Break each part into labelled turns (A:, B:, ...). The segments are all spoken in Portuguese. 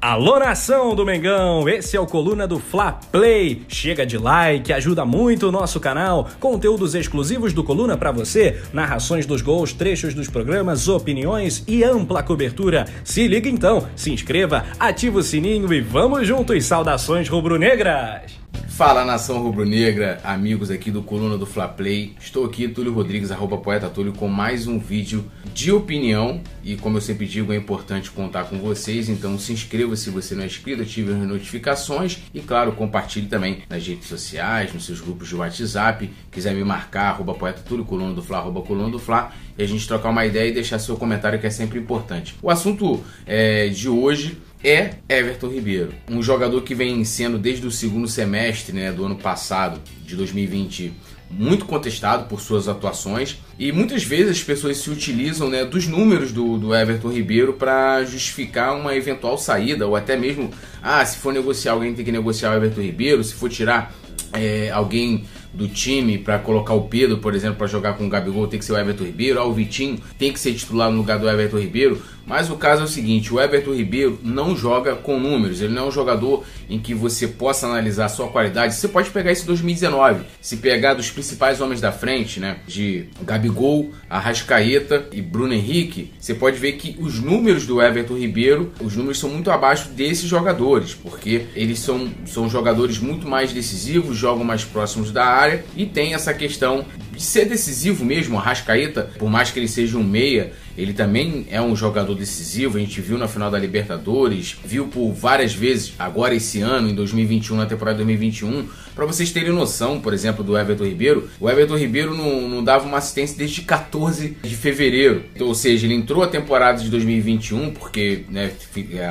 A: Alô nação do Mengão, esse é o Coluna do Fla Play. Chega de like, ajuda muito o nosso canal. Conteúdos exclusivos do Coluna para você, narrações dos gols, trechos dos programas, opiniões e ampla cobertura. Se liga então, se inscreva, ativa o sininho e vamos juntos. Saudações rubro-negras.
B: Fala nação rubro-negra, amigos aqui do Coluna do Fla Play. Estou aqui, Túlio Rodrigues, arroba poeta Túlio, com mais um vídeo de opinião. E como eu sempre digo, é importante contar com vocês. Então se inscreva se você não é inscrito, ative as notificações e, claro, compartilhe também nas redes sociais, nos seus grupos de WhatsApp. Quiser me marcar, arroba poeta Túlio, coluna do Fla, arroba coluna do Fla. E a gente trocar uma ideia e deixar seu comentário que é sempre importante. O assunto é, de hoje é Everton Ribeiro, um jogador que vem sendo desde o segundo semestre né, do ano passado, de 2020, muito contestado por suas atuações. E muitas vezes as pessoas se utilizam né, dos números do, do Everton Ribeiro para justificar uma eventual saída ou até mesmo, ah, se for negociar alguém tem que negociar o Everton Ribeiro, se for tirar é, alguém do time para colocar o Pedro, por exemplo, para jogar com o Gabigol, tem que ser o Everton Ribeiro, ah, o Vitinho tem que ser titular no lugar do Everton Ribeiro. Mas o caso é o seguinte: o Everton Ribeiro não joga com números, ele não é um jogador em que você possa analisar a sua qualidade. Você pode pegar esse 2019, se pegar dos principais homens da frente, né, de Gabigol, Arrascaeta e Bruno Henrique, você pode ver que os números do Everton Ribeiro, os números são muito abaixo desses jogadores, porque eles são, são jogadores muito mais decisivos, jogam mais próximos da área e tem essa questão ser decisivo mesmo. O Arrascaeta, por mais que ele seja um meia, ele também é um jogador decisivo. A gente viu na final da Libertadores, viu por várias vezes agora esse ano, em 2021, na temporada 2021. Para vocês terem noção, por exemplo, do Everton Ribeiro, o Everton Ribeiro não, não dava uma assistência desde 14 de fevereiro. Então, ou seja, ele entrou a temporada de 2021, porque né,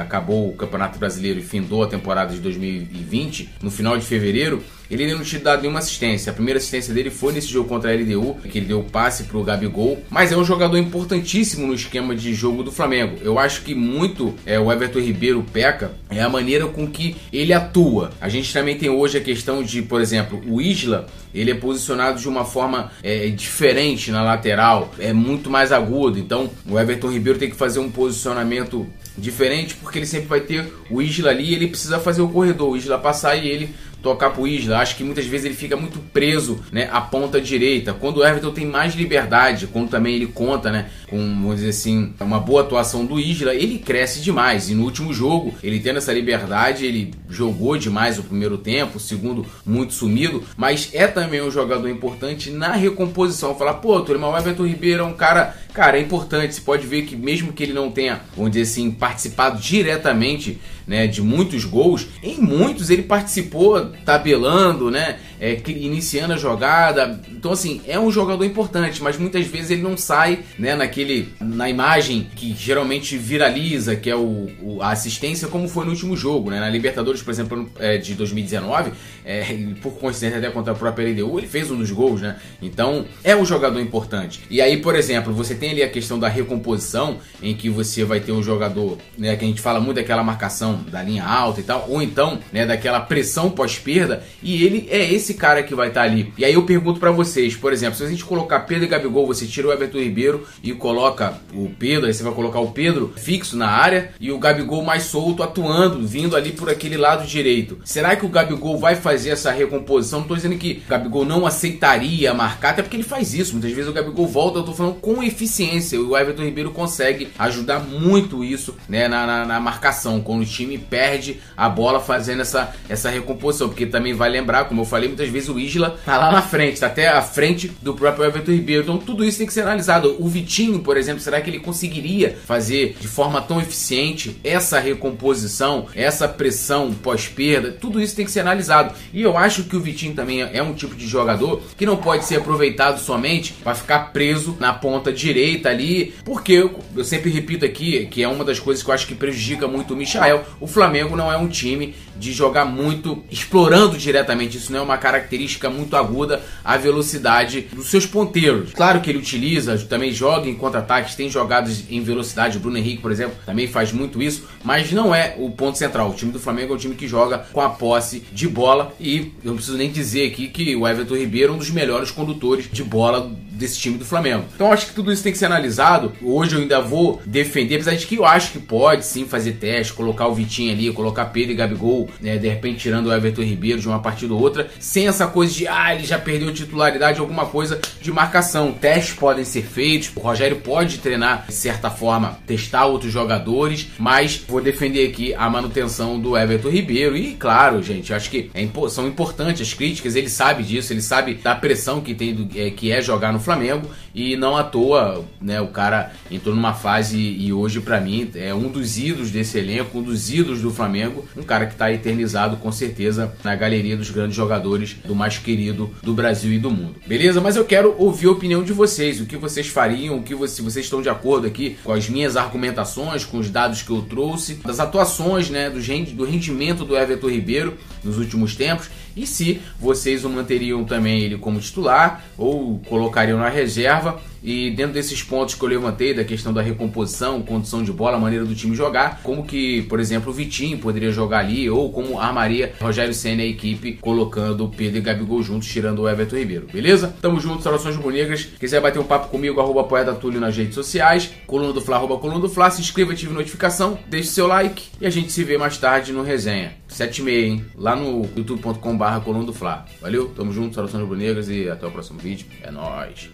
B: acabou o Campeonato Brasileiro e findou a temporada de 2020 no final de fevereiro. Ele não tinha dado nenhuma assistência. A primeira assistência dele foi nesse jogo contra a LDU, que ele deu o passe pro Gabigol. Mas é um jogador importantíssimo no esquema de jogo do Flamengo. Eu acho que muito é, o Everton Ribeiro peca é a maneira com que ele atua. A gente também tem hoje a questão de, por exemplo, o Isla, ele é posicionado de uma forma é, diferente na lateral, é muito mais agudo. Então o Everton Ribeiro tem que fazer um posicionamento diferente porque ele sempre vai ter o Isla ali, ele precisa fazer o corredor, o Isla passar e ele tocar pro Isla. Acho que muitas vezes ele fica muito preso, né, à ponta direita. Quando o Everton tem mais liberdade, quando também ele conta, né, com, vamos dizer assim, uma boa atuação do Isla, ele cresce demais. E no último jogo, ele tendo essa liberdade, ele jogou demais o primeiro tempo, o segundo muito sumido, mas é também um jogador importante na recomposição. Falar, pô, Turma, o Everton Ribeiro é um cara, cara, é importante. Você pode ver que mesmo que ele não tenha, vamos dizer assim, participado diretamente, né, de muitos gols, em muitos ele participou tabelando, né? É, iniciando a jogada. Então, assim, é um jogador importante, mas muitas vezes ele não sai né, naquele, na imagem que geralmente viraliza, que é o, o a assistência, como foi no último jogo. Né? Na Libertadores, por exemplo, é, de 2019, é, por coincidência até contra a própria LDU, ele fez um dos gols, né? Então, é um jogador importante. E aí, por exemplo, você tem ali a questão da recomposição, em que você vai ter um jogador, né, que a gente fala muito daquela marcação da linha alta e tal, ou então, né, daquela pressão pós pós-perda e ele é esse cara que vai estar tá ali. E aí eu pergunto para vocês, por exemplo, se a gente colocar Pedro e Gabigol, você tira o Everton Ribeiro e coloca o Pedro, aí você vai colocar o Pedro fixo na área e o Gabigol mais solto atuando, vindo ali por aquele lado direito. Será que o Gabigol vai fazer essa recomposição? Não tô dizendo que o Gabigol não aceitaria marcar, até porque ele faz isso. Muitas vezes o Gabigol volta, eu tô falando com eficiência. O Everton Ribeiro consegue ajudar muito isso né, na, na, na marcação, quando o time perde a bola fazendo essa, essa recomposição porque também vai lembrar, como eu falei, muitas vezes o Isla tá lá na frente, tá até à frente do próprio Everton Ribeiro. Então tudo isso tem que ser analisado. O Vitinho, por exemplo, será que ele conseguiria fazer de forma tão eficiente essa recomposição, essa pressão pós-perda? Tudo isso tem que ser analisado. E eu acho que o Vitinho também é um tipo de jogador que não pode ser aproveitado somente para ficar preso na ponta direita ali, porque eu, sempre repito aqui que é uma das coisas que eu acho que prejudica muito o Michael. O Flamengo não é um time de jogar muito explorando diretamente, isso não é uma característica muito aguda, a velocidade dos seus ponteiros. Claro que ele utiliza, também joga em contra-ataques, tem jogadas em velocidade, o Bruno Henrique, por exemplo, também faz muito isso, mas não é o ponto central. O time do Flamengo é um time que joga com a posse de bola e eu não preciso nem dizer aqui que o Everton Ribeiro é um dos melhores condutores de bola desse time do Flamengo. Então acho que tudo isso tem que ser analisado. Hoje eu ainda vou defender, apesar de que eu acho que pode sim fazer teste, colocar o Vitinho ali, colocar Pedro e Gabigol, né, de repente tirando o Everton Ribeiro de uma partida ou outra, sem essa coisa de ah, ele já perdeu titularidade, alguma coisa de marcação. Testes podem ser feitos, o Rogério pode treinar de certa forma, testar outros jogadores, mas vou defender aqui a manutenção do Everton Ribeiro e claro, gente, acho que é, são importantes as críticas, ele sabe disso, ele sabe da pressão que tem do, é, que é jogar no Flamengo e não à toa, né, o cara entrou numa fase e hoje para mim é um dos ídolos desse elenco, um dos ídolos do Flamengo, um cara que está eternizado com certeza na galeria dos grandes jogadores do mais querido do Brasil e do mundo. Beleza? Mas eu quero ouvir a opinião de vocês, o que vocês fariam, o que você, vocês estão de acordo aqui com as minhas argumentações, com os dados que eu trouxe, das atuações, né, do, do rendimento do Everton Ribeiro nos últimos tempos e se vocês o manteriam também ele como titular ou colocariam na reserva. E dentro desses pontos que eu levantei, da questão da recomposição, condição de bola, maneira do time jogar, como que, por exemplo, o Vitinho poderia jogar ali, ou como armaria Rogério Senna e a equipe colocando Pedro e Gabigol juntos, tirando o Everton Ribeiro, beleza? Tamo junto, saudações bonecas. Quiser bater um papo comigo, arroba poeta Túlio nas redes sociais, coluna do Fla, arroba coluna do Fla, se inscreva, ative notificação, deixe seu like e a gente se vê mais tarde no resenha. 7 e meia, hein? Lá no youtube.com barra coluna do Fla. Valeu, tamo junto, saudações rubro-negras e até o próximo vídeo. É nóis.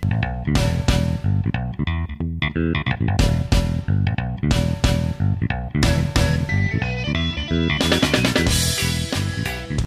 B: Thank you.